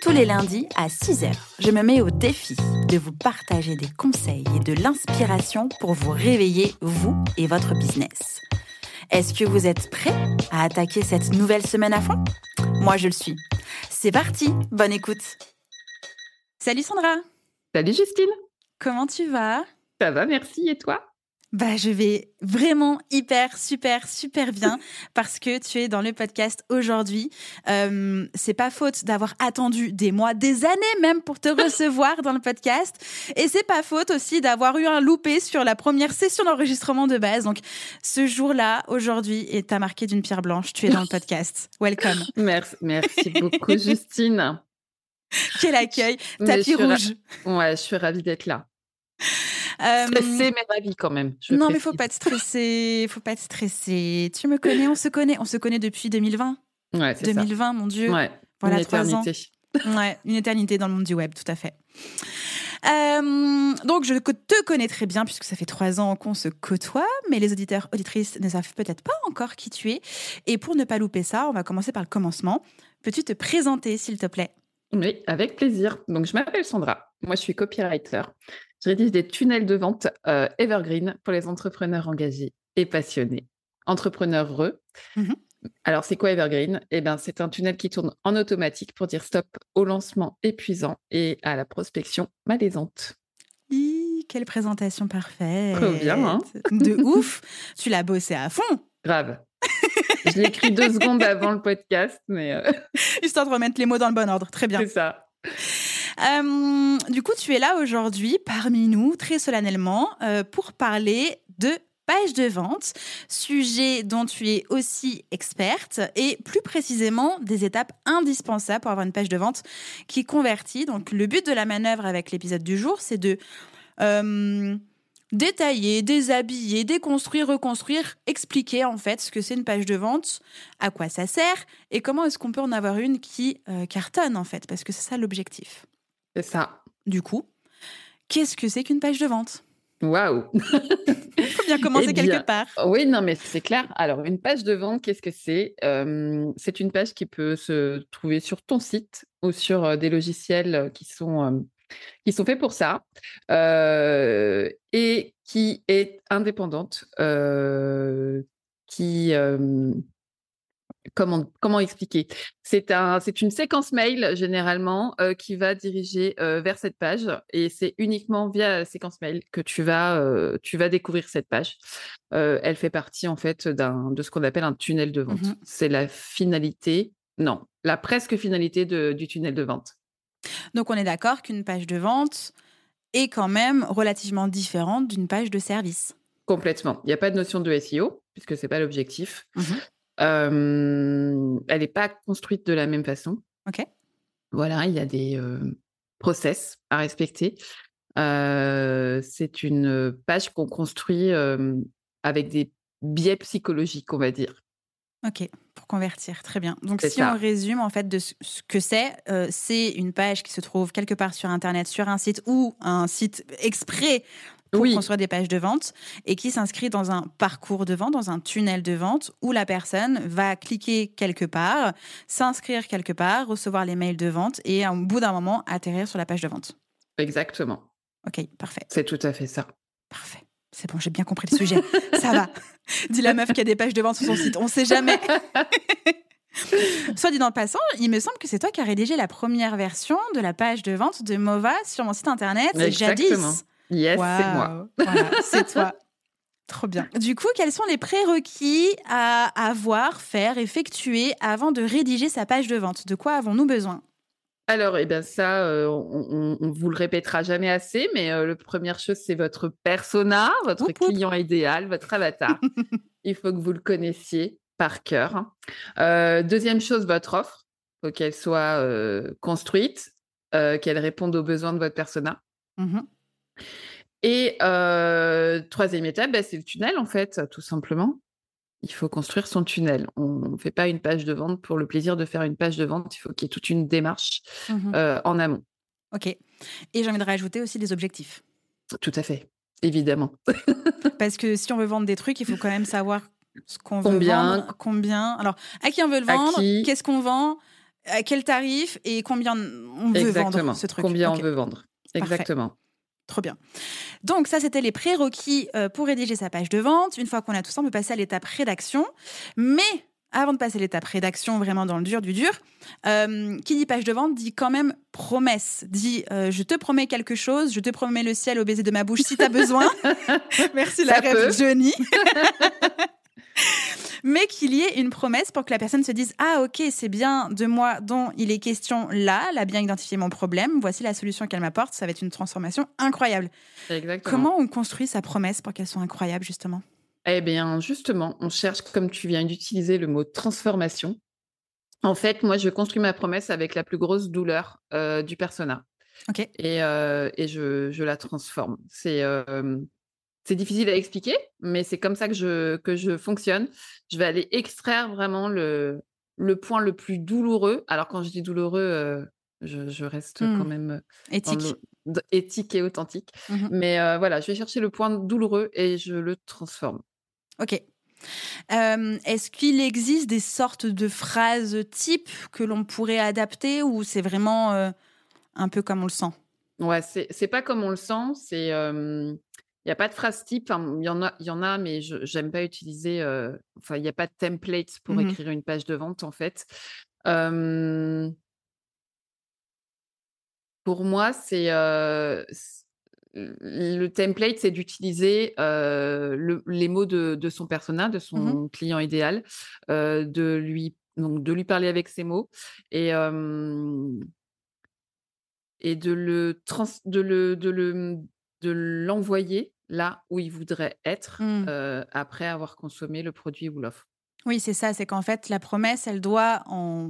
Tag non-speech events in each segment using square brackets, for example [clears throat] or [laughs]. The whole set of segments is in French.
Tous les lundis à 6h, je me mets au défi de vous partager des conseils et de l'inspiration pour vous réveiller, vous et votre business. Est-ce que vous êtes prêts à attaquer cette nouvelle semaine à fond? Moi, je le suis. C'est parti, bonne écoute. Salut Sandra. Salut Justine. Comment tu vas? Ça va, merci. Et toi? Bah, je vais vraiment hyper, super, super bien [laughs] parce que tu es dans le podcast aujourd'hui. Euh, c'est pas faute d'avoir attendu des mois, des années même pour te [laughs] recevoir dans le podcast. Et c'est pas faute aussi d'avoir eu un loupé sur la première session d'enregistrement de base. Donc, ce jour-là, aujourd'hui, est à marqué d'une pierre blanche. Tu es dans le [laughs] podcast. Welcome. Merci, merci beaucoup, Justine. Quel accueil. Tapis rouge. Ouais, je suis ravie d'être là. Euh... Stressée, mais ravie quand même. non, mais faut pas être [laughs] stressé. Faut pas être stressé. Tu me connais, on se connaît. On se connaît depuis 2020. Ouais, 2020, ça. mon Dieu. Ouais, voilà, une éternité. Ans. Ouais, une éternité dans le monde du web, tout à fait. Euh, donc, je te connais très bien puisque ça fait trois ans qu'on se côtoie, mais les auditeurs, auditrices ne savent peut-être pas encore qui tu es. Et pour ne pas louper ça, on va commencer par le commencement. Peux-tu te présenter, s'il te plaît? Oui, avec plaisir. Donc, je m'appelle Sandra. Moi, je suis copywriter. Je rédige des tunnels de vente euh, evergreen pour les entrepreneurs engagés et passionnés. Entrepreneurs heureux. Mmh Alors, c'est quoi Evergreen? Eh bien, c'est un tunnel qui tourne en automatique pour dire stop au lancement épuisant et à la prospection malaisante. Hi, quelle présentation parfaite. Trop bien, hein [laughs] De [laughs] ouf. Tu l'as bossé à fond. Grave. [laughs] Je l'ai écrit deux secondes avant le podcast, mais... Euh... Histoire de remettre les mots dans le bon ordre. Très bien. C'est ça. Euh, du coup, tu es là aujourd'hui parmi nous, très solennellement, euh, pour parler de page de vente, sujet dont tu es aussi experte, et plus précisément des étapes indispensables pour avoir une page de vente qui convertit. Donc, le but de la manœuvre avec l'épisode du jour, c'est de euh, détailler, déshabiller, déconstruire, reconstruire, expliquer en fait ce que c'est une page de vente, à quoi ça sert, et comment est-ce qu'on peut en avoir une qui cartonne en fait, parce que c'est ça l'objectif. C'est ça. Du coup, qu'est-ce que c'est qu'une page de vente? Waouh Il [laughs] faut bien commencer Eh quelque part. Oui, non, mais c'est clair. Alors, une page de vente, qu'est-ce que c'est? Euh, C'est une page qui peut se trouver sur ton site ou sur euh, des logiciels qui sont, euh, qui sont faits pour ça euh, et qui est indépendante, euh, qui... Comment, comment expliquer? C'est un, c'est une séquence mail généralement euh, qui va diriger euh, vers cette page et c'est uniquement via la séquence mail que tu vas, euh, tu vas découvrir cette page. Elle fait partie en fait d'un, de ce qu'on appelle un tunnel de vente. Mhm. C'est la finalité, non, la presque finalité de- du tunnel de vente. Donc on est d'accord qu'une page de vente est quand même relativement différente d'une page de service. Complètement. Il n'y a pas de notion de SEO puisque c'est pas l'objectif. Mhm. Euh, elle n'est pas construite de la même façon. Ok. Voilà, il y a des euh, process à respecter. Euh, c'est une page qu'on construit avec des biais psychologiques, on va dire. Ok, pour convertir, très bien. Donc si ça. on résume en fait de ce ce que c'est, euh, c'est une page qui se trouve quelque part sur Internet, sur un site ou un site exprès pour Oui. construire des pages de vente et qui s'inscrit dans un parcours de vente, dans un tunnel de vente où la personne va cliquer quelque part, s'inscrire quelque part, recevoir les mails de vente et au bout d'un moment atterrir sur la page de vente. Exactement. Ok, parfait. C'est tout à fait ça. Parfait. C'est bon, j'ai bien compris le sujet. Ça va. [laughs] Dit la meuf qui a des pages de vente sur son site. On sait jamais. [laughs] Soit dit en passant, il me semble que c'est toi qui as rédigé la première version de la page de vente de Mova sur mon site internet Exactement. jadis. Yes, c'est moi. Voilà, c'est toi. [laughs] Trop bien. Du coup, quels sont les prérequis à avoir, faire, effectuer avant de rédiger sa page de vente? De quoi avons-nous besoin? Alors, eh bien ça, euh, on, on- on vous le répétera jamais assez, mais euh, la première chose, c'est votre persona, votre Oup, oup. client idéal, votre avatar. [laughs] Il faut que vous le connaissiez par cœur. Euh, deuxième chose, votre offre. Il faut qu'elle soit euh, construite, qu'elle réponde aux besoins de votre persona. Mmh Et troisième étape, bah, c'est le tunnel, en fait, tout simplement. Il faut construire son tunnel. On ne fait pas une page de vente pour le plaisir de faire une page de vente. Il faut qu'il y ait toute une démarche Mmh en amont. Ok. Et j'ai envie de rajouter aussi des objectifs. Tout à fait, évidemment. [laughs] Parce que si on veut vendre des trucs, il faut quand même savoir ce qu'on veut Combien vendre, combien. Alors, à qui on veut le vendre, qu'est-ce qu'on vend, à quel tarif et combien on veut Exactement. vendre ce truc. Combien on veut vendre. Parfait. Trop bien. Donc, ça, c'était les prérequis euh, pour rédiger sa page de vente. Une fois qu'on a tout ça, on peut passer à l'étape rédaction. Mais avant de passer à l'étape rédaction, vraiment dans le dur du dur, euh, qui dit page de vente dit quand même promesse. Dit euh, je te promets quelque chose, je te promets le ciel au baiser de ma bouche si tu as besoin. [laughs] Merci la Ça rêve peut. Johnny. [laughs] Mais qu'il y ait une promesse pour que la personne se dise Ah, ok, c'est bien de moi dont il est question là, elle a bien identifié mon problème, voici la solution qu'elle m'apporte, ça va être une transformation incroyable. Exactement. Comment on construit sa promesse pour qu'elle soit incroyable, justement? Eh bien, justement, on cherche, comme tu viens d'utiliser le mot transformation. En fait, moi, je construis ma promesse avec la plus grosse douleur euh, du persona Ok. et, euh, et je, je la transforme. C'est euh, c'est difficile à expliquer, mais c'est comme ça que je, que je fonctionne. Je vais aller extraire vraiment le, le point le plus douloureux. Alors, quand je dis douloureux, euh, je, je reste quand même dans Éthique. le- éthique et authentique. Mhm. Mais euh, voilà, je vais chercher le point douloureux et je le transforme. Ok. Euh, Est-ce qu'il existe des sortes de phrases types que l'on pourrait adapter ou c'est vraiment euh, un peu comme on le sent? Ouais, c'est c'est pas comme on le sent. C'est il n'y a pas de phrase type. Enfin, il y en a, y en a, mais j'aime pas utiliser. euh, Enfin, il n'y a pas de template pour Mhm. écrire une page de vente en fait. Euh, pour moi, c'est euh, le template, c'est d'utiliser euh, le- les mots de, de son persona, de son client idéal, de lui donc de lui parler avec ses mots et et de le trans, de le de le de l'envoyer là où il voudrait être Mm. euh, après avoir consommé le produit ou l'offre. Oui, c'est ça. C'est qu'en fait, la promesse, elle doit en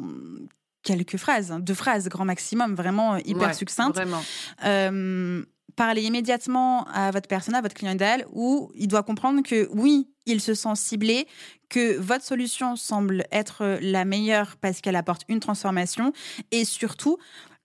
quelques phrases, hein, deux phrases grand maximum, vraiment hyper Ouais, succincte, Vraiment. euh, parler immédiatement à votre persona, à votre client idéal, où il doit comprendre que oui, il se sent ciblé, que votre solution semble être la meilleure parce qu'elle apporte une transformation, et surtout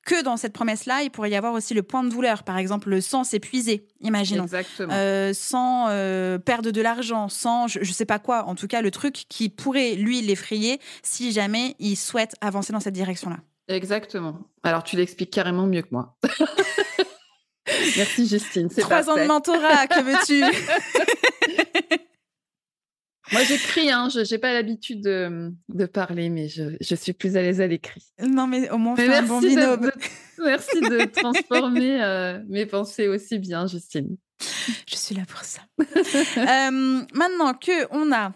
que dans cette promesse-là, il pourrait y avoir aussi le point de douleur, par exemple le sans s'épuiser, imaginons. Exactement. Euh, sans euh, perdre de l'argent, sans je, je sais pas quoi, en tout cas le truc qui pourrait lui l'effrayer si jamais il souhaite avancer dans cette direction-là. Exactement. Alors, tu l'expliques carrément mieux que moi. [laughs] Merci, Justine. Trois ans de parfait. mentorat, que veux-tu? [laughs] Moi, j'écris, hein. Je n'ai pas l'habitude de, de parler, mais je, je suis plus à l'aise à l'écrit. Non mais au moins on fait un bon de- binôme. de- merci de [laughs] transformer euh, mes pensées aussi bien, Justine. Je suis là pour ça. [laughs] Euh, maintenant que on a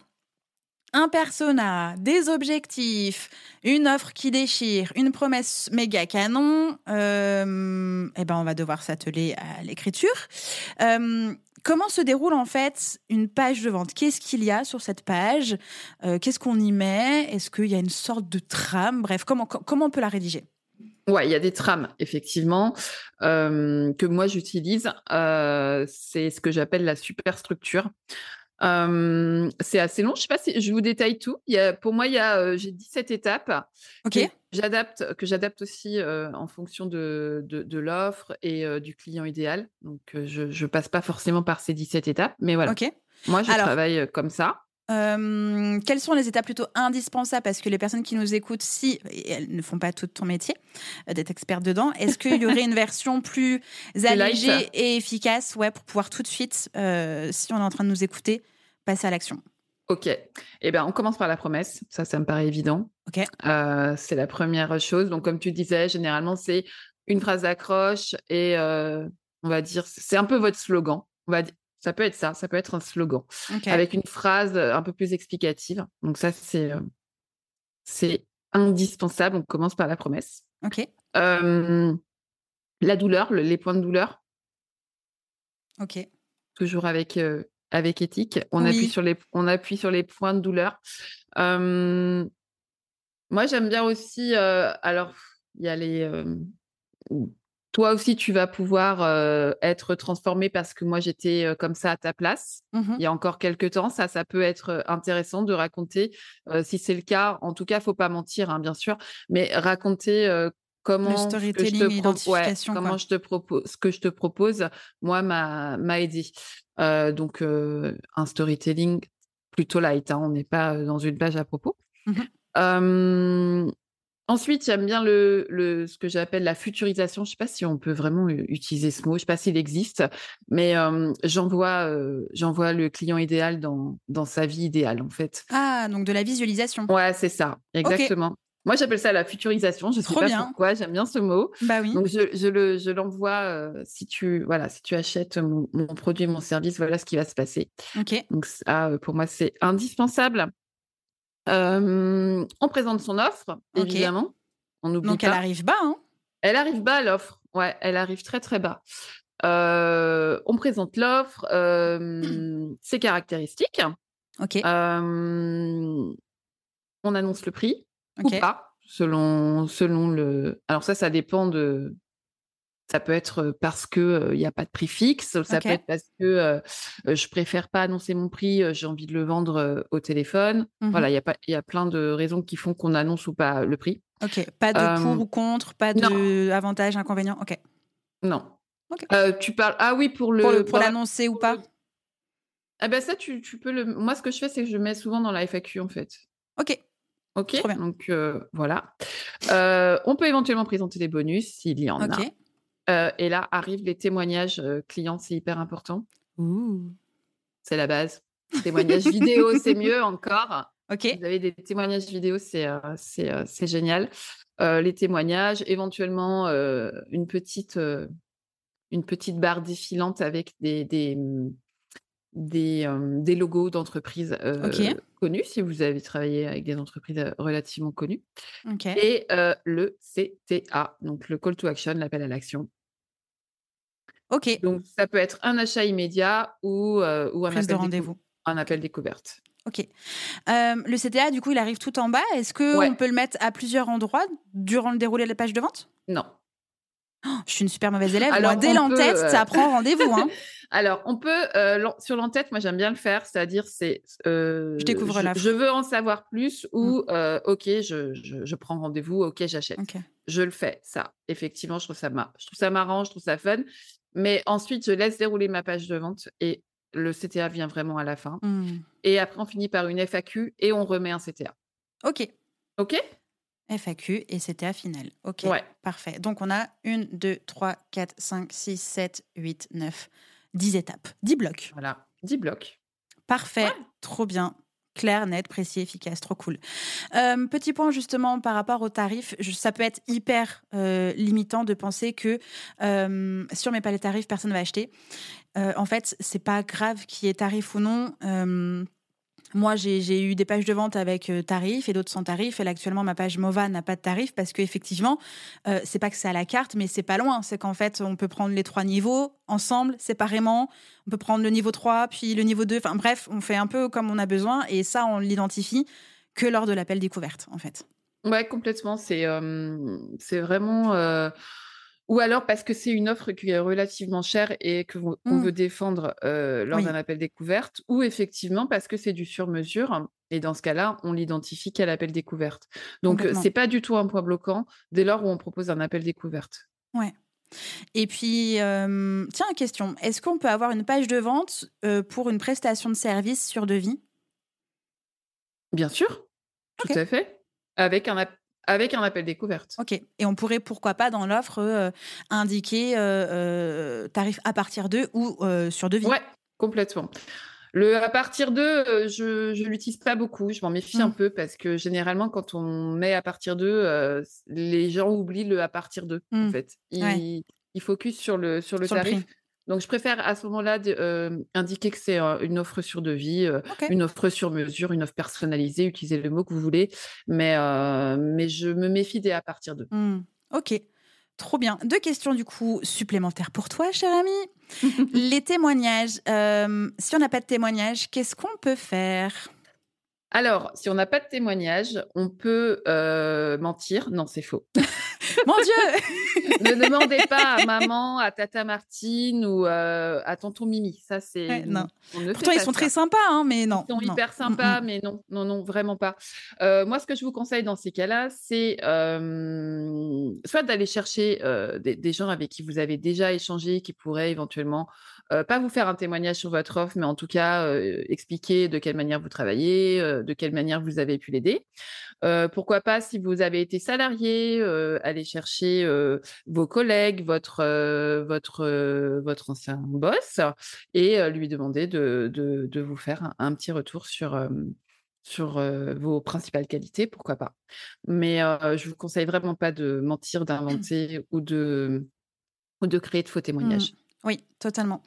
un persona, des objectifs, une offre qui déchire, une promesse méga canon, euh, eh ben on va devoir s'atteler à l'écriture. Euh, comment se déroule en fait une page de vente? Qu'est-ce qu'il y a sur cette page? Euh, Qu'est-ce qu'on y met? Est-ce qu'il y a une sorte de trame? Bref, comment, co- comment on peut la rédiger? Ouais, il y a des trames, effectivement, euh, que moi j'utilise. Euh, c'est ce que j'appelle la superstructure. Euh, c'est assez long. Je sais pas si je vous détaille tout. Il y a, pour moi, il y a, euh, j'ai 17 étapes. Ok que J'adapte, que j'adapte aussi euh, en fonction de, de, de l'offre et du client idéal. Donc, je ne passe pas forcément par ces 17 étapes. Mais voilà, Ok. moi, je Alors- travaille comme ça. Euh, quelles sont les étapes plutôt indispensables? Parce que les personnes qui nous écoutent, si elles ne font pas tout ton métier euh, d'être experte dedans, est-ce qu'il y aurait une version plus allégée et efficace ouais, pour pouvoir tout de suite, euh, si on est en train de nous écouter, passer à l'action? Ok. Eh ben, on commence par la promesse. Ça, ça me paraît évident. Ok. C'est la première chose. Donc, comme tu disais, généralement, c'est une phrase d'accroche et on va dire, c'est un peu votre slogan. On va dire, ça peut être ça, ça peut être un slogan avec une phrase euh, un peu plus explicative. Donc, ça, c'est euh, c'est indispensable. On commence par la promesse. Ok. Euh, la douleur, le- les points de douleur, Ok. toujours avec, euh, avec éthique. On, Oui. appuie sur les, on appuie sur les points de douleur. Moi, j'aime bien aussi. alors, il y a les. Euh, toi aussi, tu vas pouvoir être transformé parce que moi, j'étais comme ça à ta place Mmh il y a encore quelques temps. Ça, ça peut être intéressant de raconter. si c'est le cas, en tout cas, faut pas mentir, hein, bien sûr, mais raconter comment Le ce que je te pro- ouais, identification, comment je te propose, ce que je te propose, moi, m'a aidé. Euh, donc, euh, un storytelling plutôt light. hein, on n'est pas euh, dans une page à propos. Mhm. Ensuite, j'aime bien le, le, ce que j'appelle la futurisation. Je ne sais pas si on peut vraiment utiliser ce mot. Je ne sais pas s'il existe, mais euh, j'envoie euh, le client idéal dans, dans sa vie idéale, en fait. Ah, donc de la visualisation. Ouais, c'est ça, exactement. Moi, j'appelle ça la futurisation. Je ne sais pas bien. pourquoi. J'aime bien ce mot. Bah oui. Donc, je, je le, je l'envoie euh, si tu voilà, si tu achètes mon, mon produit, mon service, voilà ce qui va se passer. Ok. Donc, ça, pour moi, c'est indispensable. Euh, on présente son offre, évidemment. On Donc pas. elle arrive bas, hein Elle arrive bas, l'offre. Ouais, elle arrive très, très bas. Euh, on présente l'offre, euh, ses caractéristiques. Ok. Euh, on annonce le prix ou pas, selon, selon le. Alors, ça, ça dépend de. Ça peut être parce qu'il n'y a pas de prix fixe. Ça peut être parce que je préfère pas annoncer mon prix, j'ai envie de le vendre au téléphone. Mhm. Voilà, il y, a pas- il y a plein de raisons qui font qu'on annonce ou pas le prix. Ok. Pas de pour ou contre, pas de avantage, inconvénient. Ok. Non. Euh, tu parles. Ah oui, pour le. Pour, le- l'annoncer ou pas? Ah ben ça, tu, tu peux le. Moi, ce que je fais, c'est que je mets souvent dans la FAQ en fait. Ok. Ok? Trop bien. Donc euh, voilà. Euh, on peut éventuellement présenter des bonus s'il y en a. Euh, et là arrivent les témoignages euh, clients, c'est hyper important. C'est la base. [laughs] Témoignages vidéo, c'est mieux encore. Vous avez des témoignages vidéo, c'est euh, génial. Euh, les témoignages, éventuellement euh, une petite une petite barre défilante avec des des mm, des, des logos d'entreprises connues si vous avez travaillé avec des entreprises relativement connues et le CTA donc le call to action l'appel à l'action Ok. donc ça peut être un achat immédiat ou euh, ou un appel rendez-vous. un appel découverte Ok. Euh, le CTA, du coup, il arrive tout en bas. Est-ce que Ouais. on peut le mettre à plusieurs endroits durant le déroulé de la page de vente? Non Oh, Je suis une super mauvaise élève. Alors, moi, dès l'entête, euh, ça prend rendez-vous. Hein. [laughs] Alors, on peut, euh, sur l'entête, moi j'aime bien le faire, c'est-à-dire c'est. euh, Je découvre je, l'offre. je veux en savoir plus ou euh, ok, je, je, je prends rendez-vous, ok, j'achète. Je le fais, ça. Effectivement, je trouve ça, mar- je trouve ça marrant, je trouve ça fun. Mais ensuite, je laisse dérouler ma page de vente et le CTA vient vraiment à la fin. Hmm. Et après, on finit par une FAQ et on remet un CTA. Ok. Ok? FAQ et CTA final. Ok. Ouais. Parfait. Donc, on a 1, 2, 3, 4, 5, 6, 7, 8, 9, 10 étapes, 10 blocs. Voilà, 10 blocs. Parfait. Trop bien. Clair, net, précis, efficace, trop cool. Euh, petit point justement par rapport aux tarifs, ça peut être hyper euh, limitant de penser que euh, met pas les tarifs, personne ne va acheter. En fait, c'est pas grave qu'il y ait tarif ou non. Moi, j'ai eu des pages de vente avec euh, tarif et d'autres sans tarif. Et là, actuellement, ma page Mova n'a pas de tarif parce qu'effectivement, euh, c'est pas que c'est à la carte, mais c'est pas loin. C'est qu'en fait, on peut prendre les trois niveaux ensemble, séparément. On peut prendre le niveau 3, puis le niveau 2. Enfin bref, on fait un peu comme on a besoin. Et ça, on l'identifie que lors de l'appel découverte, en fait. Ouais, complètement. C'est euh, vraiment. euh, Ou alors parce que c'est une offre qui est relativement chère et que qu'on Mm. veut défendre euh, lors Oui. d'un appel découverte, ou effectivement parce que c'est du sur-mesure. Et dans ce cas-là, on l'identifie qu'à l'appel découverte. Donc, euh, c'est pas du tout un point bloquant dès lors où on propose un appel découverte. Et puis, euh, tiens, question. Est-ce qu'on peut avoir une page de vente euh, pour une prestation de service sur devis? Bien sûr, tout à fait. Avec un, avec un appel découverte. Ok. Et on pourrait, pourquoi pas, dans l'offre, euh, indiquer euh, euh, tarif à partir de ou euh, sur devis. Ouais, complètement. Le à partir de, je ne l'utilise pas beaucoup, je m'en méfie un Mm. peu parce que généralement, quand on met à partir de, les gens oublient le à partir de, en Mm. fait. Ils, Ouais. ils focus sur le, sur le Sur tarif. Donc, je préfère à ce moment-là euh, indiquer que c'est euh, une offre sur devis, euh, une offre sur mesure, une offre personnalisée, utilisez le mot que vous voulez, mais, mais je me méfie des à partir de. Hmm, Ok, trop bien. Deux questions du coup supplémentaires pour toi, cher ami. [laughs] Les témoignages. si on n'a pas de témoignages, qu'est-ce qu'on peut faire? Alors, si on n'a pas de témoignage, on peut euh, mentir. Non, c'est faux. [laughs] Mon Dieu [laughs] Ne demandez pas à maman, à Tata Martine ou euh, à Tonton Mimi. Ça, c'est. Ouais, non. on ne Pourtant, ils sont ça. très sympas, hein, mais non. Ils sont non. hyper Mm, sympas, mm. mais non, non, non, vraiment pas. Euh, moi, ce que je vous conseille dans ces cas-là, c'est soit d'aller chercher des, des gens avec qui vous avez déjà échangé, qui pourraient éventuellement euh, pas vous faire un témoignage sur votre offre, mais en tout cas euh, expliquer de quelle manière vous travaillez, euh, de quelle manière vous avez pu l'aider. Pourquoi pas, si vous avez été salarié, aller chercher vos collègues, votre, votre, votre ancien boss et lui demander de, de, de vous faire un, un petit retour sur, sur euh, vos principales qualités, pourquoi pas. Mais euh, je vous conseille vraiment pas de mentir, d'inventer ou de, ou de créer de faux témoignages. Oui, totalement.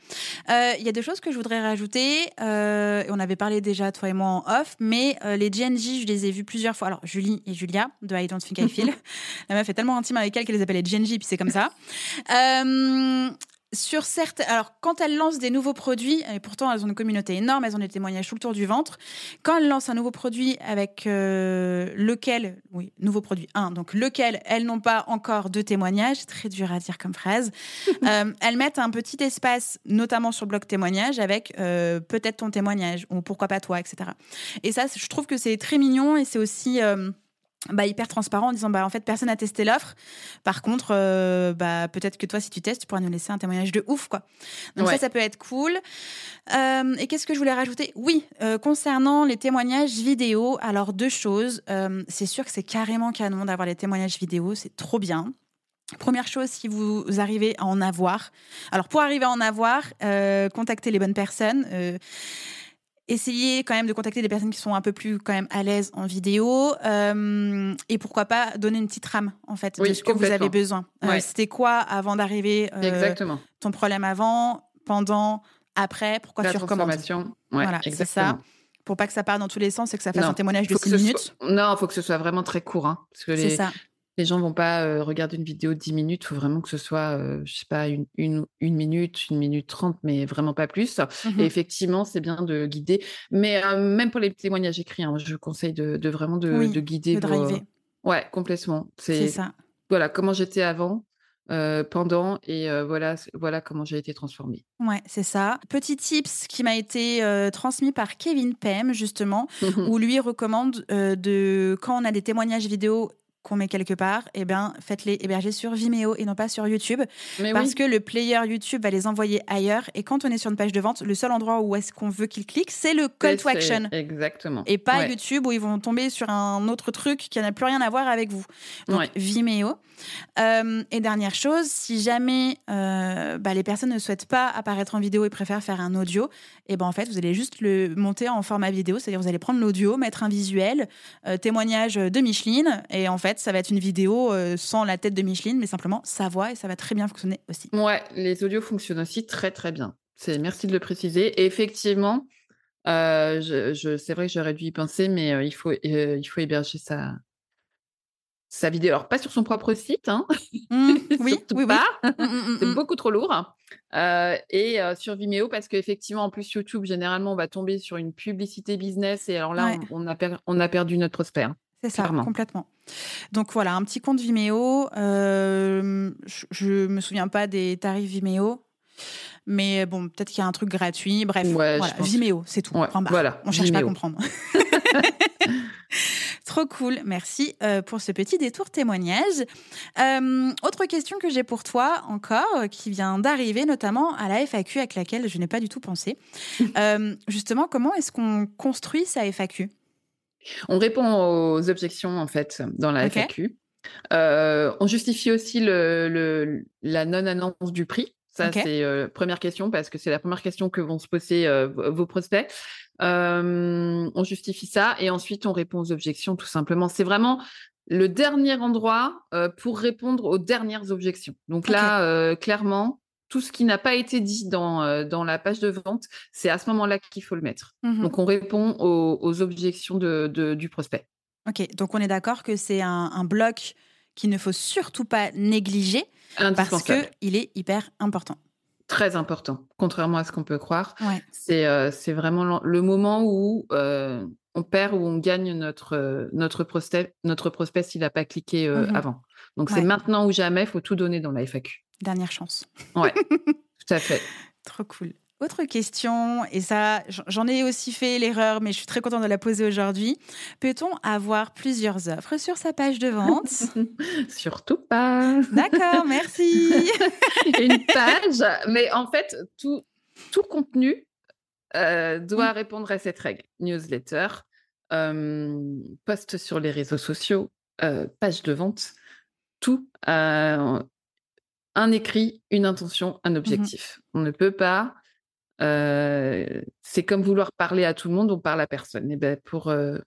Euh, Il y a deux choses que je voudrais rajouter. Euh, on avait parlé déjà, toi et moi, en off, mais euh, les GNJ, je les ai vus plusieurs fois. Alors, Julie et Julia, de I Don't Think I Feel. [laughs] La meuf est tellement intime avec elle qu'elle les appelle les GNJ, puis c'est comme ça. Sur certes, alors quand elles lancent des nouveaux produits, et pourtant elles ont une communauté énorme, elles ont des témoignages tout le tour du ventre. Quand elles lancent un nouveau produit avec euh, lequel, oui, nouveau produit 1, donc lequel elles n'ont pas encore de témoignages, très dur à dire comme phrase, [laughs] euh, elles mettent un petit espace, notamment sur le blog témoignage, avec euh, peut-être ton témoignage ou pourquoi pas toi, etc. Et ça, je trouve que c'est très mignon et c'est aussi euh, bah, hyper transparent en disant bah en fait personne n'a testé l'offre. Par contre, euh, bah peut-être que toi si tu testes, tu pourras nous laisser un témoignage de ouf quoi. Donc Ouais. ça, ça peut être cool. Euh, et qu'est-ce que je voulais rajouter? Oui, euh, concernant les témoignages vidéo, alors deux choses. C'est sûr que c'est carrément canon d'avoir les témoignages vidéo, c'est trop bien. Première chose, si vous arrivez à en avoir, alors pour arriver à en avoir, contactez les bonnes personnes. Euh, essayez quand même de contacter des personnes qui sont un peu plus quand même à l'aise en vidéo euh, et pourquoi pas donner une petite rame en fait Oui, de ce que vous avez besoin. Euh, Ouais. C'était quoi avant d'arriver euh, Exactement. ton problème avant, pendant, après, pourquoi La tu transformation. Ouais, Voilà, c'est ça. Pour pas que ça parte dans tous les sens et que ça fasse Non, un témoignage de Faut que 6 ce minutes. soit- Non, il faut que ce soit vraiment très court. hein, parce que C'est les, ça. Les gens vont pas euh, regarder une vidéo de 10 minutes. Il faut vraiment que ce soit, euh, je sais pas, une, une, une minute, une minute trente, mais vraiment pas plus. Mhm. Et effectivement, c'est bien de guider. Mais euh, même pour les témoignages écrits, hein, je conseille de, de vraiment de, Oui, de guider. de vos- driver. Ouais, complètement. C'est ça. voilà comment j'étais avant, euh, pendant, et euh, voilà, voilà comment j'ai été transformée. Ouais, c'est ça. Petit tips qui m'a été euh, transmis par Kevin Pem, justement, où lui recommande de quand on a des témoignages vidéo qu'on met quelque part, eh bien, faites-les héberger sur Vimeo et non pas sur YouTube. Mais parce oui, que le player YouTube va les envoyer ailleurs. Et quand on est sur une page de vente, le seul endroit où est-ce qu'on veut qu'ils cliquent, c'est le call to action. Exactement. Et pas Ouais. YouTube où ils vont tomber sur un autre truc qui n'a plus rien à voir avec vous. Donc Ouais. Vimeo. Euh, et dernière chose, si jamais euh, bah, les personnes ne souhaitent pas apparaître en vidéo et préfèrent faire un audio, et ben en fait vous allez juste le monter en format vidéo, c'est-à-dire vous allez prendre l'audio, mettre un visuel, euh, témoignage de Micheline, et en fait ça va être une vidéo euh, sans la tête de Micheline, mais simplement sa voix et ça va très bien fonctionner aussi. Ouais, les audios fonctionnent aussi très très bien. C'est merci de le préciser. Et effectivement, euh, je, je- c'est vrai que j'aurais dû y penser, mais euh, il faut il faut héberger sa sa vidéo. Alors pas sur son propre site, hein, Mmh, [laughs] oui, oui, pas. Mm, mm, C'est beaucoup trop lourd. Et sur Vimeo, parce qu'effectivement, en plus, YouTube, généralement, on va tomber sur une publicité business. Et alors là, Ouais. on, on a per- on a perdu notre prospect. C'est ça, Clairement. complètement. Donc voilà, un petit compte Vimeo. Euh, je, je me souviens pas des tarifs Vimeo, mais bon, peut-être qu'il y a un truc gratuit. Bref, Ouais, voilà. Vimeo, c'est tout. Ouais, barre. voilà, On cherche pas à comprendre. [laughs] Trop cool, merci euh, pour ce petit détour témoignage. Euh, autre question que j'ai pour toi encore, qui vient d'arriver notamment à la FAQ avec laquelle je n'ai pas du tout pensé. Euh, justement, comment est-ce qu'on construit sa FAQ On répond aux objections, en fait, dans la. FAQ. Euh, on justifie aussi le, le- la non-annonce du prix. Ça, c'est euh, première question parce que c'est la première question que vont se poser euh, vos prospects. Euh, on justifie ça et ensuite on répond aux objections tout simplement. C'est vraiment le dernier endroit pour répondre aux dernières objections. Donc là, clairement, tout ce qui n'a pas été dit dans, euh, dans la page de vente, c'est à ce moment-là qu'il faut le mettre. Mhm. Donc on répond aux, aux objections de, de- du prospect. Ok, donc on est d'accord que c'est un, un bloc qu'il ne faut surtout pas négliger parce qu'il est hyper important. Très important, contrairement à ce qu'on peut croire. Ouais. C'est euh, c'est vraiment le moment où euh, on perd ou on gagne notre, notre, prospect, notre prospect s'il n'a pas cliqué Mmh avant. Donc, c'est maintenant ou jamais, il faut tout donner dans la FAQ. Dernière chance. Ouais, [laughs] tout à fait. Trop cool. Autre question, et ça, j'en ai aussi fait l'erreur, mais je suis très contente de la poser aujourd'hui. Peut-on avoir plusieurs offres sur sa page de vente? [laughs] Surtout pas. [laughs] D'accord, merci. Une page, mais en fait, tout, tout contenu euh, doit répondre à cette règle. Newsletter, euh, post sur les réseaux sociaux, euh, page de vente, tout un écrit, une intention, un objectif. On ne peut pas. euh, c'est comme vouloir parler à tout le monde, on parle à personne. Et ben pour, euh,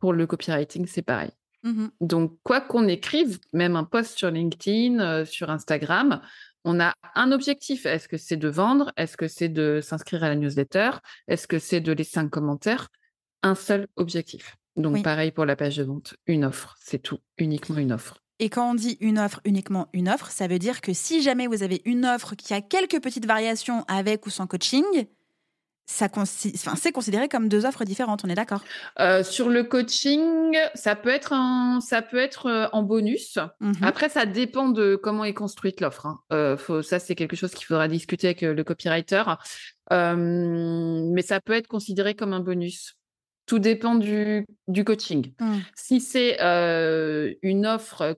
pour le copywriting, c'est pareil. Mhm. Donc, quoi qu'on écrive, même un post sur LinkedIn, euh, sur Instagram, on a un objectif. Est-ce que c'est de vendre? Est-ce que c'est de s'inscrire à la newsletter? Est-ce que c'est de laisser un commentaire? Un seul objectif. Donc, Oui. pareil pour la page de vente. Une offre, c'est tout. Uniquement une offre. Et quand on dit une offre, uniquement une offre, ça veut dire que si jamais vous avez une offre qui a quelques petites variations avec ou sans coaching, ça enfin, c'est considéré comme deux offres différentes, on est d'accord? Euh, sur le coaching, ça peut être, un, ça peut être euh, en bonus. Mhm. Après, ça dépend de comment est construite l'offre. hein. Euh, faut- ça, c'est quelque chose qu'il faudra discuter avec le copywriter. Euh, mais ça peut être considéré comme un bonus. Tout dépend du, du coaching. Mm. Si c'est une offre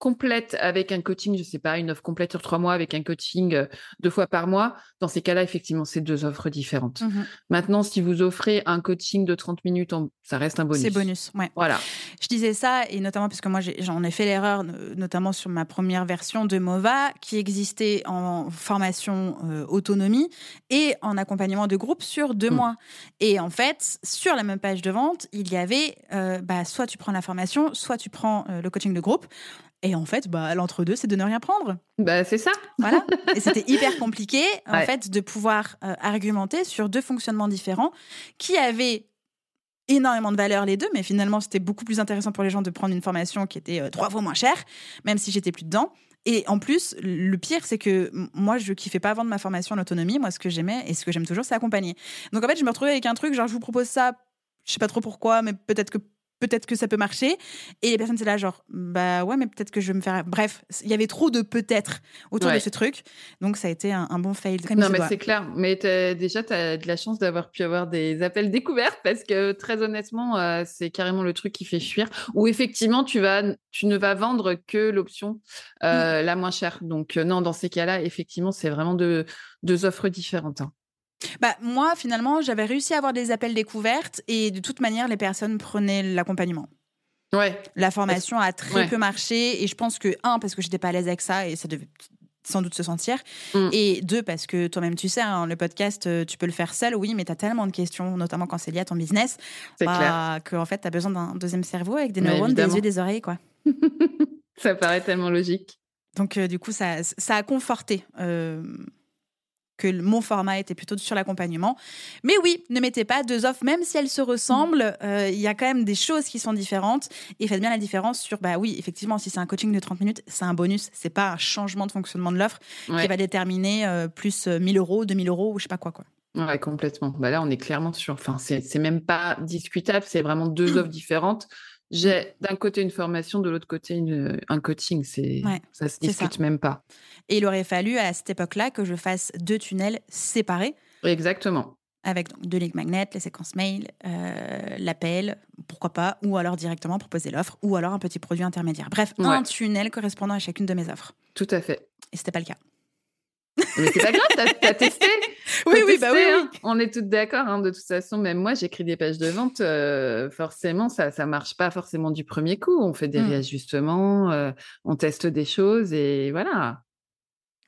complète avec un coaching, je sais pas, une offre complète sur trois mois avec un coaching euh, deux fois par mois, dans ces cas-là, effectivement, c'est deux offres différentes. Mhm. Maintenant, si vous offrez un coaching de 30 minutes, ça reste un bonus. C'est bonus, ouais. Voilà. Je disais ça, et notamment parce que moi, j'en ai fait l'erreur, no- notamment sur ma première version de MOVA, qui existait en formation euh, autonomie et en accompagnement de groupe sur deux Mm. mois. Et en fait, sur la même page de vente, il y avait euh, bah, soit tu prends la formation, soit tu prends le coaching de groupe. Et en fait, bah, l'entre-deux, c'est de ne rien prendre. Bah, c'est ça. Voilà. [laughs] Et c'était hyper compliqué, en Ouais. fait, de pouvoir euh, argumenter sur deux fonctionnements différents qui avaient énormément de valeur les deux, mais finalement, c'était beaucoup plus intéressant pour les gens de prendre une formation qui était euh, trois fois moins chère, même si j'étais plus dedans. Et en plus, le pire, c'est que moi, je kiffais pas vendre ma formation en autonomie. Moi, ce que j'aimais et ce que j'aime toujours, c'est accompagner. Donc, en fait, je me retrouvais avec un truc, genre, je vous propose ça, je sais pas trop pourquoi, mais peut-être que peut-être que ça peut marcher. Et les personnes, c'est là, genre, bah ouais, mais peut-être que je vais me faire. Bref, il y avait trop de peut-être autour de ce truc. Donc, ça a été un, un bon fail. comme Non, mais c'est clair. Mais déjà, tu as de la chance d'avoir pu avoir des appels découvertes parce que très honnêtement, euh, c'est carrément le truc qui fait fuir. Ou effectivement, tu, vas, tu ne vas vendre que l'option euh, la moins chère. Donc, euh, non, dans ces cas-là, effectivement, c'est vraiment deux, deux offres différentes. hein. Bah, moi, finalement, j'avais réussi à avoir des appels découvertes et de toute manière, les personnes prenaient l'accompagnement. Ouais, La formation a très Ouais. peu marché et je pense que, un, parce que j'étais pas à l'aise avec ça et ça devait sans doute se sentir. Mm. Et deux, parce que toi-même, tu sais, hein, le podcast, euh, tu peux le faire seul, oui, mais tu as tellement de questions, notamment quand c'est lié à ton business, bah, qu'en fait, tu as besoin d'un deuxième cerveau avec des neurones, des yeux, des oreilles, quoi. [laughs] Ça paraît tellement logique. Donc, euh, du coup, ça, ça a conforté euh, que mon format était plutôt sur l'accompagnement. Mais oui, ne mettez pas deux offres, même si elles se ressemblent, euh, il y a quand même des choses qui sont différentes. Et faites bien la différence sur, bah oui, effectivement, si c'est un coaching de 30 minutes, c'est un bonus, c'est pas un changement de fonctionnement de l'offre Ouais. qui va déterminer euh, plus euh, 1000 euros, 2000 euros ou je sais pas quoi. quoi. Ouais, complètement. Bah là, on est clairement sur. Enfin, c'est même pas discutable, c'est vraiment deux [clears throat] offres différentes. J'ai d'un côté une formation, de l'autre côté une- un coaching. C'est Ouais, ça se ça. discute même pas. Et il aurait fallu à cette époque-là que je fasse deux tunnels séparés Exactement. avec donc, deux lignes magnets, les séquences mail, euh, l'appel, pourquoi pas, ou alors directement proposer l'offre, ou alors un petit produit intermédiaire. Bref, un tunnel correspondant à chacune de mes offres. Tout à fait. Et c'était pas le cas. Mais c'est pas grave, t'as testé. [laughs] Oui, oui, bah oui, tester, oui. hein. On est toutes d'accord. hein. De toute façon, même moi, j'écris des pages de vente. euh, forcément, ça ça marche pas forcément du premier coup. On fait des Mm. réajustements, euh, on teste des choses et voilà.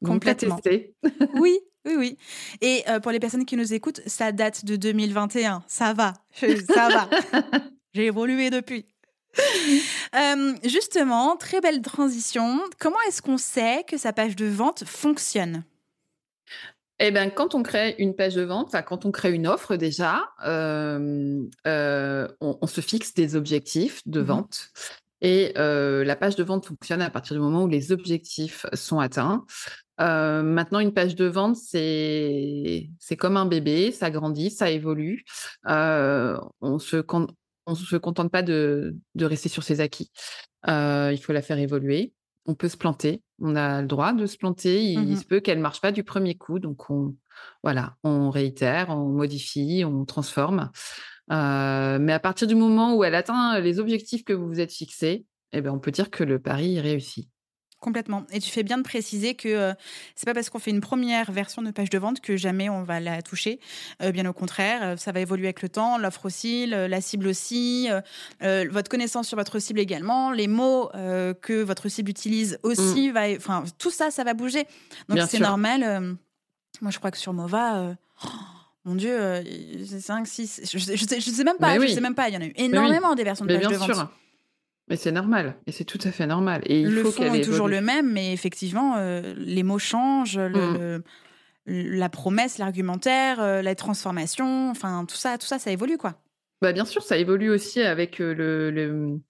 Donc, Complètement. testé. [laughs] Oui, oui, oui. Et euh, pour les personnes qui nous écoutent, ça date de 2021. Ça va, ça va. [laughs] J'ai évolué depuis. Euh, justement, très belle transition. Comment est-ce qu'on sait que sa page de vente fonctionne? Eh bien, quand on crée une page de vente, quand on crée une offre déjà, euh, euh, on, on se fixe des objectifs de Mhm. vente. Et euh, la page de vente fonctionne à partir du moment où les objectifs sont atteints. Maintenant, une page de vente, c'est comme un bébé, ça grandit, ça évolue. On se, on se contente pas de, de rester sur ses acquis. Euh, il faut la faire évoluer. On peut se planter. On a le droit de se planter. Il, Mmh se peut qu'elle marche pas du premier coup. Donc, on, voilà, on réitère, on modifie, on transforme. Euh, mais à partir du moment où elle atteint les objectifs que vous vous êtes fixés, eh ben, on peut dire que le pari est réussi. Complètement. Et tu fais bien de préciser que euh, c'est pas parce qu'on fait une première version de page de vente que jamais on va la toucher. Euh, bien au contraire, euh, ça va évoluer avec le temps, l'offre aussi, le- la cible aussi, euh, euh, votre connaissance sur votre cible également, les mots euh, que votre cible utilise aussi, va, enfin tout ça, ça va bouger. Donc c'est normal. euh, moi, je crois que sur Mova. euh, oh, mon Dieu, euh, c'est 5, 6, je, je sais, même pas, je oui. sais même pas, il y en a eu énormément des versions de pages bien de vente. sûr. Mais c'est normal. Et c'est tout à fait normal. Et il le faut fond est toujours le même, mais effectivement, euh, les mots changent, le- Mm. le- la promesse, l'argumentaire, euh, la transformation, enfin tout ça, tout ça, ça évolue quoi. Bah, bien sûr, ça évolue aussi avec euh, le, le-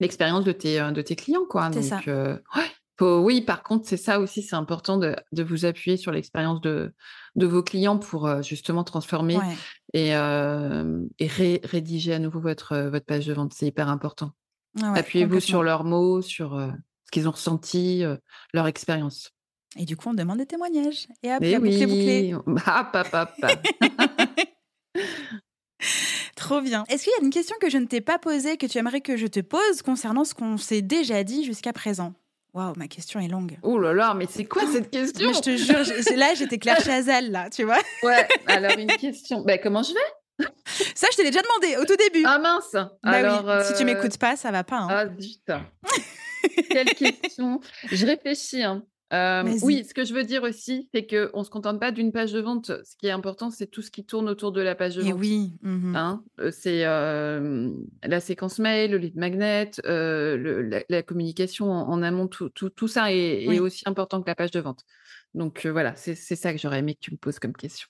l'expérience de tes, de tes clients, quoi. C'est Donc, ça. euh, ouais, faut- oui, par contre, c'est ça aussi, c'est important de, de vous appuyer sur l'expérience de, de vos clients pour justement transformer Ouais. et, et ré- rédiger à nouveau votre, votre page de vente. C'est hyper important. Ah ouais, Appuyez-vous sur leurs mots, sur euh, ce qu'ils ont ressenti, euh, leur expérience. Et du coup, on demande des témoignages. Et est bouclée. oui, hop, hop, hop. Trop bien. Est-ce qu'il y a une question que je ne t'ai pas posée, que tu aimerais que je te pose concernant ce qu'on s'est déjà dit jusqu'à présent? Waouh, ma question est longue. Oh là là, mais c'est quoi cette [laughs] question Mais je te jure, là, j'étais Claire Chazal, là, tu vois? Ouais, alors une question. Ben, comment je vais? Ça, je te l'ai déjà demandé au tout début. Ah mince Bah Alors, oui, si tu euh, m'écoutes pas, ça va pas. hein. Ah putain Quelle question Je réfléchis. hein. Euh, oui, ce que je veux dire aussi, c'est qu'on ne se contente pas d'une page de vente. Ce qui est important, c'est tout ce qui tourne autour de la page de Et vente. oui. mhm. Hein, euh, c'est euh, la séquence mail, le lead magnet, euh, le- la, la communication en, en amont, tout, tout, tout ça est, aussi important que la page de vente. Donc voilà, c'est ça que j'aurais aimé que tu me poses comme question.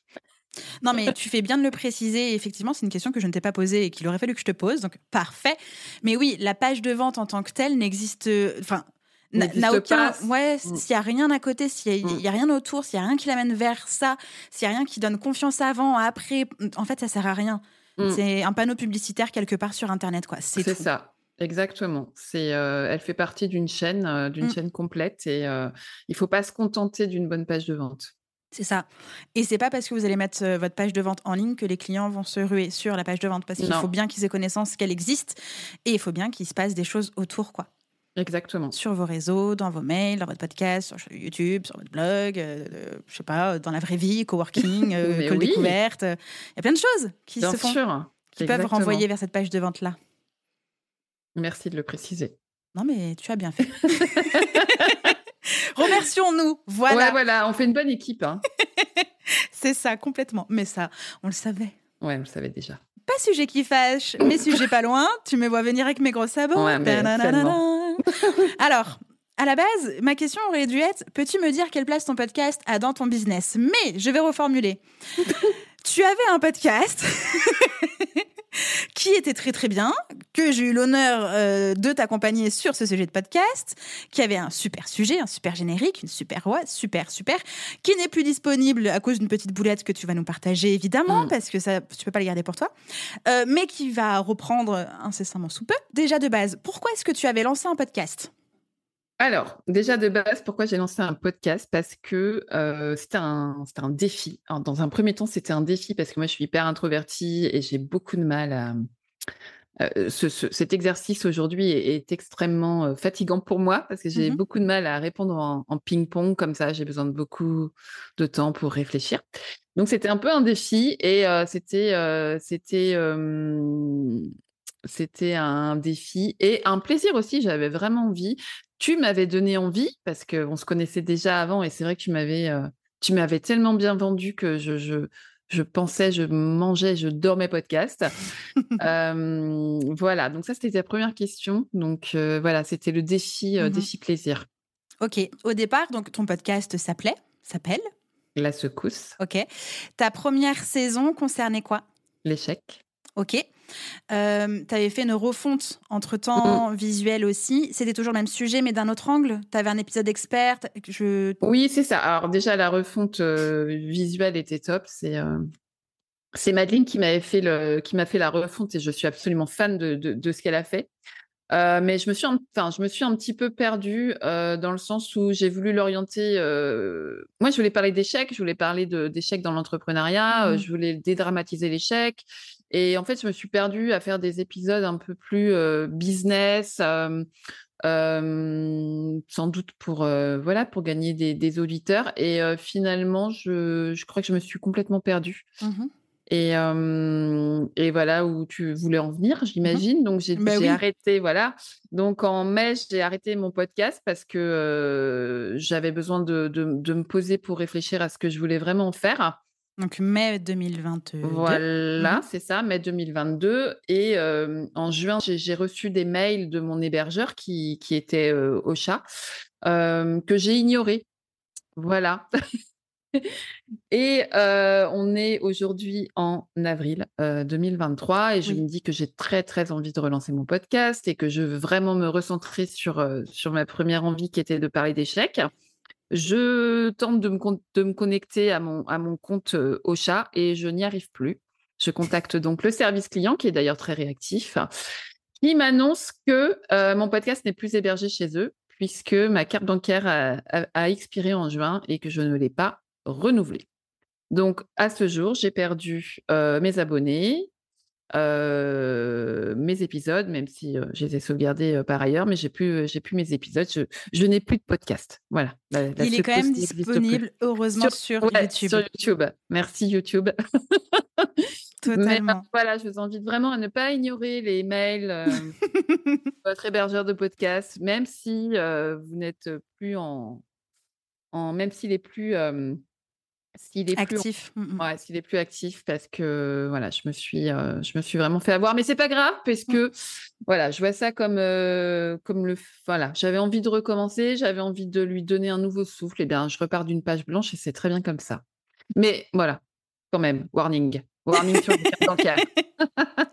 Non, mais tu fais bien de le préciser. Effectivement, c'est une question que je ne t'ai pas posée et qu'il aurait fallu que je te pose. Donc, parfait. Mais oui, la page de vente en tant que telle n'existe. Enfin. n'a- aucun. pas. Ouais, Mm. s'il n'y a rien à côté, s'il n'y a, Mm. a rien autour, s'il n'y a rien qui l'amène vers ça, s'il n'y a rien qui donne confiance avant, après, en fait, ça sert à rien. Mm. C'est un panneau publicitaire quelque part sur Internet, quoi. C'est ça, exactement. C'est, euh, elle fait partie d'une chaîne, euh, d'une chaîne complète et euh, il faut pas se contenter d'une bonne page de vente. C'est ça. Et c'est pas parce que vous allez mettre euh, votre page de vente en ligne que les clients vont se ruer sur la page de vente parce qu'il faut bien qu'ils aient connaissance qu'elle existe et il faut bien qu'il se passe des choses autour, quoi. Exactement. sur vos réseaux, dans vos mails, dans votre podcast, sur YouTube, sur votre blog, euh, je sais pas, dans la vraie vie, coworking, [laughs] euh, oui. découverte. euh, Il y a plein de choses qui Bien se font, sûr. qui peuvent renvoyer vers cette page de vente là. Merci de le préciser. Non mais tu as bien fait. [laughs] [laughs] Remercions-nous. Voilà, Ouais, voilà, on fait une bonne équipe. Hein. [laughs] c'est ça complètement. Mais ça, on le savait. Ouais, vous le savez déjà. Pas sujet qui fâche, mais sujet pas loin. Tu me vois venir avec mes gros sabots. Ouais, mais. Alors, à la base, ma question aurait dû être peux-tu me dire quelle place ton podcast a dans ton business? Mais je vais reformuler. [laughs] tu avais un podcast qui était très très bien, que j'ai eu l'honneur euh, de t'accompagner sur ce sujet de podcast, qui avait un super sujet, un super générique, une super voix, super super, qui n'est plus disponible à cause d'une petite boulette que tu vas nous partager évidemment, Mm. parce que ça, tu peux pas le garder pour toi, euh, mais qui va reprendre incessamment sous peu. Déjà de base, pourquoi est-ce que tu avais lancé un podcast? Alors, déjà de base, pourquoi j'ai lancé un podcast? Parce que euh, c'était un, défi. Alors, dans un premier temps, c'était un défi parce que moi, je suis hyper introvertie et j'ai beaucoup de mal à... euh, ce- ce- cet exercice aujourd'hui est, est extrêmement euh, fatigant pour moi parce que j'ai Mhm. beaucoup de mal à répondre en, en ping-pong comme ça. J'ai besoin de beaucoup de temps pour réfléchir. Donc, c'était un peu un défi et c'était c'était c'était un défi et un plaisir aussi. J'avais vraiment envie. Tu m'avais donné envie parce qu'on se connaissait déjà avant et c'est vrai que tu m'avais euh, tu m'avais tellement bien vendu que je, je, je pensais, je mangeais, je dormais podcast. [laughs] Euh, voilà, donc ça c'était ta première question. Donc euh, voilà, c'était le défi, euh, Mhm. défi plaisir. Ok, au départ, donc ton podcast s'appelait, s'appelle, La secousse, ok. Ta première saison concernait quoi? L'échec. Ok. Euh, tu avais fait une refonte entre-temps visuelle aussi. C'était toujours le même sujet, mais d'un autre angle? Tu avais un épisode expert? Je... Oui, c'est ça. Alors déjà, la refonte euh, visuelle était top. C'est euh, c'est Madeleine qui m'avait fait le, qui m'a fait la refonte et je suis absolument fan de, de, de ce qu'elle a fait. Euh, mais je me suis, un, enfin, je me suis un petit peu perdue euh, dans le sens où j'ai voulu l'orienter. Euh... Moi, je voulais parler d'échecs, je voulais parler d'échecs dans l'entrepreneuriat, mmh. je voulais dédramatiser l'échec. Et en fait, je me suis perdue à faire des épisodes un peu plus business, sans doute pour voilà pour gagner des, des auditeurs. Et finalement, je, je, crois que je me suis complètement perdue. Mmh et, et, voilà où tu voulais en venir, mmh j'imagine. Donc j'ai bah arrêté, voilà. Donc en mai, j'ai arrêté mon podcast parce que j'avais besoin de, de, de, me poser pour réfléchir à ce que je voulais vraiment faire. Donc mai 2022. Voilà, c'est ça, mai 2022. Et en juin, j'ai reçu des mails de mon hébergeur qui, qui était au chat que j'ai ignoré. Voilà. [laughs] Et on est aujourd'hui en avril 2023 et je me dis que j'ai très très envie de relancer mon podcast et que je veux vraiment me recentrer sur, sur ma première envie qui était de parler d'échecs. Je tente de me, connecter à mon, à mon compte Ocha et je n'y arrive plus. Je contacte donc le service client qui est d'ailleurs très réactif, qui m'annonce que mon podcast n'est plus hébergé chez eux puisque ma carte bancaire a expiré en juin et que je ne l'ai pas renouvelé. Donc, à ce jour, j'ai perdu mes abonnés, mes épisodes, même si je les ai sauvegardés par ailleurs, mais j'ai plus, j'ai plus mes épisodes. Je, n'ai plus de podcast. Voilà. Il est quand même disponible, heureusement, sur, YouTube. Sur YouTube. Merci YouTube. [laughs] Totalement. voilà, je vous invite vraiment à ne pas ignorer les mails de [laughs] votre hébergeur de podcast, même si vous n'êtes plus en, en, même s'il est plus s'il est actif. plus mmh ouais, s'il est plus actif parce que voilà, je me suis je me suis vraiment fait avoir mais c'est pas grave parce mmh. que voilà, je vois ça comme comme le voilà, j'avais envie de recommencer, j'avais envie de lui donner un nouveau souffle et bien je repars d'une page blanche et c'est très bien comme ça. Mais voilà, quand même, warning. Warning sur le. [laughs] [laughs]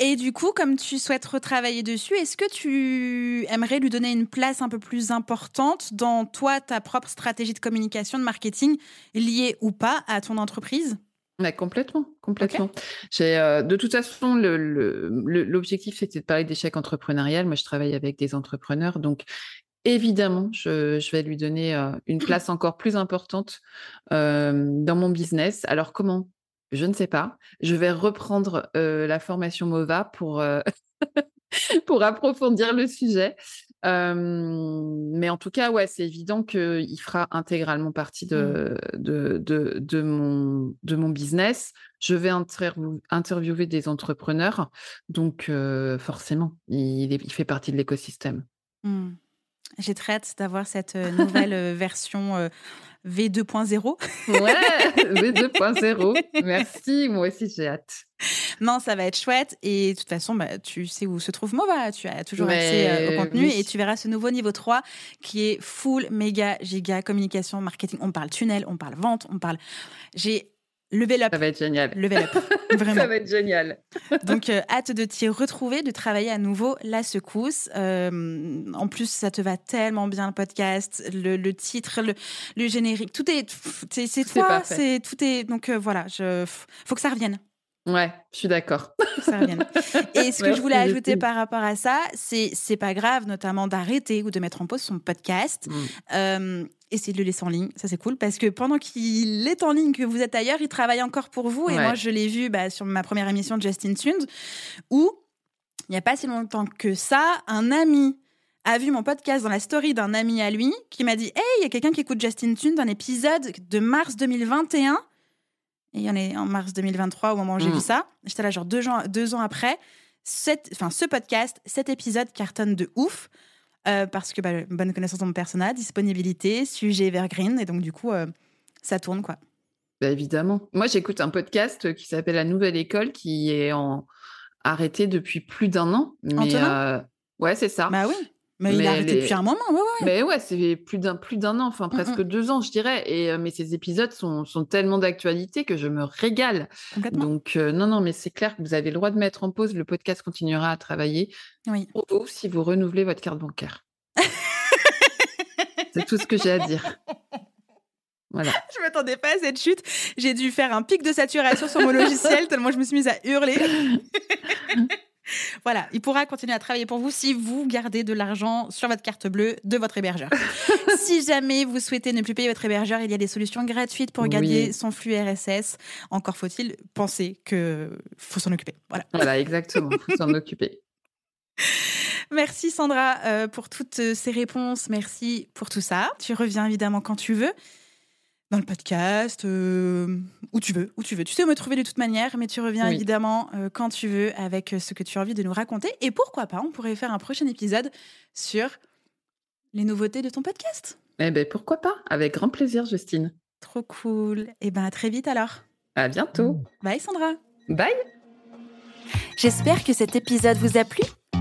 Et du coup, comme tu souhaites retravailler dessus, est-ce que tu aimerais lui donner une place un peu plus importante dans toi, ta propre stratégie de communication, de marketing, liée ou pas à ton entreprise? Mais complètement, complètement. Euh, de toute façon, l'objectif, c'était de parler d'échec entrepreneurial. Moi, je travaille avec des entrepreneurs, donc évidemment, je, vais lui donner euh, une [clears throat] place encore plus importante euh, dans mon business. Alors, comment? Je ne sais pas. Je vais reprendre la formation MOVA pour, [laughs] pour approfondir le sujet. mais en tout cas, ouais, c'est évident qu'il fera intégralement partie mmh. de, de, de, de, mon, de mon business. Je vais interviewer des entrepreneurs. Donc, forcément, il, il, fait partie de l'écosystème. Mmh. J'ai très hâte d'avoir cette nouvelle [laughs] version V2.0. Ouais, [laughs] V2.0. Merci, moi aussi j'ai hâte. Non, ça va être chouette. Et de toute façon, bah, tu sais où se trouve Mova. Tu as toujours accès au contenu et tu verras ce nouveau niveau 3 qui est full, méga, giga, communication, marketing. On parle tunnel, on parle vente, on parle. J'ai Level up. Ça va être génial. Level up. [laughs] Vraiment. ça va être génial. Donc, euh, hâte de t'y retrouver, de travailler à nouveau la secousse. Euh, en plus, ça te va tellement bien le podcast, le, le titre, le, le, générique. Tout est. C'est toi. C'est tout est. Donc, euh, voilà. Je, faut que ça revienne. Ouais, je suis d'accord. Et ce que je voulais ajouter par rapport à ça, c'est c'est pas grave, notamment d'arrêter ou de mettre en pause son podcast. Mm. Euh, essayez de le laisser en ligne, ça c'est cool, parce que pendant qu'il est en ligne, que vous êtes ailleurs, il travaille encore pour vous. Et moi, je l'ai vu bah, sur ma première émission de Justin Tunes, où il n'y a pas si longtemps que ça, un ami a vu mon podcast dans la story d'un ami à lui qui m'a dit Hey, il y a quelqu'un qui écoute Justin Tunes d'un épisode de mars 2021 et il y en est en mars 2023 au moment où j'ai vu mm. ça. J'étais là, genre deux ans, deux ans après. enfin, ce podcast, cet épisode cartonne de ouf. Euh, parce que bah, bonne connaissance de mon personnage, disponibilité, sujet evergreen. Et donc, du coup, euh, ça tourne, quoi. Bah, évidemment. Moi, j'écoute un podcast qui s'appelle La Nouvelle École qui est en... arrêté depuis plus d'un an. Mais, euh... Ouais, c'est ça. Bah oui. Mais, il a arrêté depuis un moment, ouais, ouais. Mais ouais, c'est plus d'un plus d'un an, enfin mm, presque mm. deux ans, je dirais. Et euh, mais ces épisodes sont, sont tellement d'actualité que je me régale. Donc euh, non, non, mais c'est clair que vous avez le droit de mettre en pause. Le podcast continuera à travailler oui. pour vous si vous renouvelez votre carte bancaire. [laughs] c'est tout ce que j'ai à dire. Voilà. [laughs] je m'attendais pas à cette chute. J'ai dû faire un pic de saturation sur mon logiciel [laughs] tellement je me suis mise à hurler. [laughs] Voilà, il pourra continuer à travailler pour vous si vous gardez de l'argent sur votre carte bleue de votre hébergeur. [laughs] si jamais vous souhaitez ne plus payer votre hébergeur, il y a des solutions gratuites pour garder son flux RSS. Encore faut-il penser que faut s'en occuper. Voilà. Voilà, exactement. Faut s'en occuper. [laughs] Merci Sandra euh, pour toutes ces réponses. Merci pour tout ça. Tu reviens évidemment quand tu veux dans le podcast, euh, où tu veux, où tu veux. Tu sais où me trouver de toute manière, mais tu reviens évidemment euh, quand tu veux avec euh, ce que tu as envie de nous raconter. Et pourquoi pas, on pourrait faire un prochain épisode sur les nouveautés de ton podcast. Eh ben pourquoi pas, avec grand plaisir, Justine. Trop cool. Et eh ben à très vite alors. À bientôt. Bye Sandra. Bye. J'espère que cet épisode vous a plu.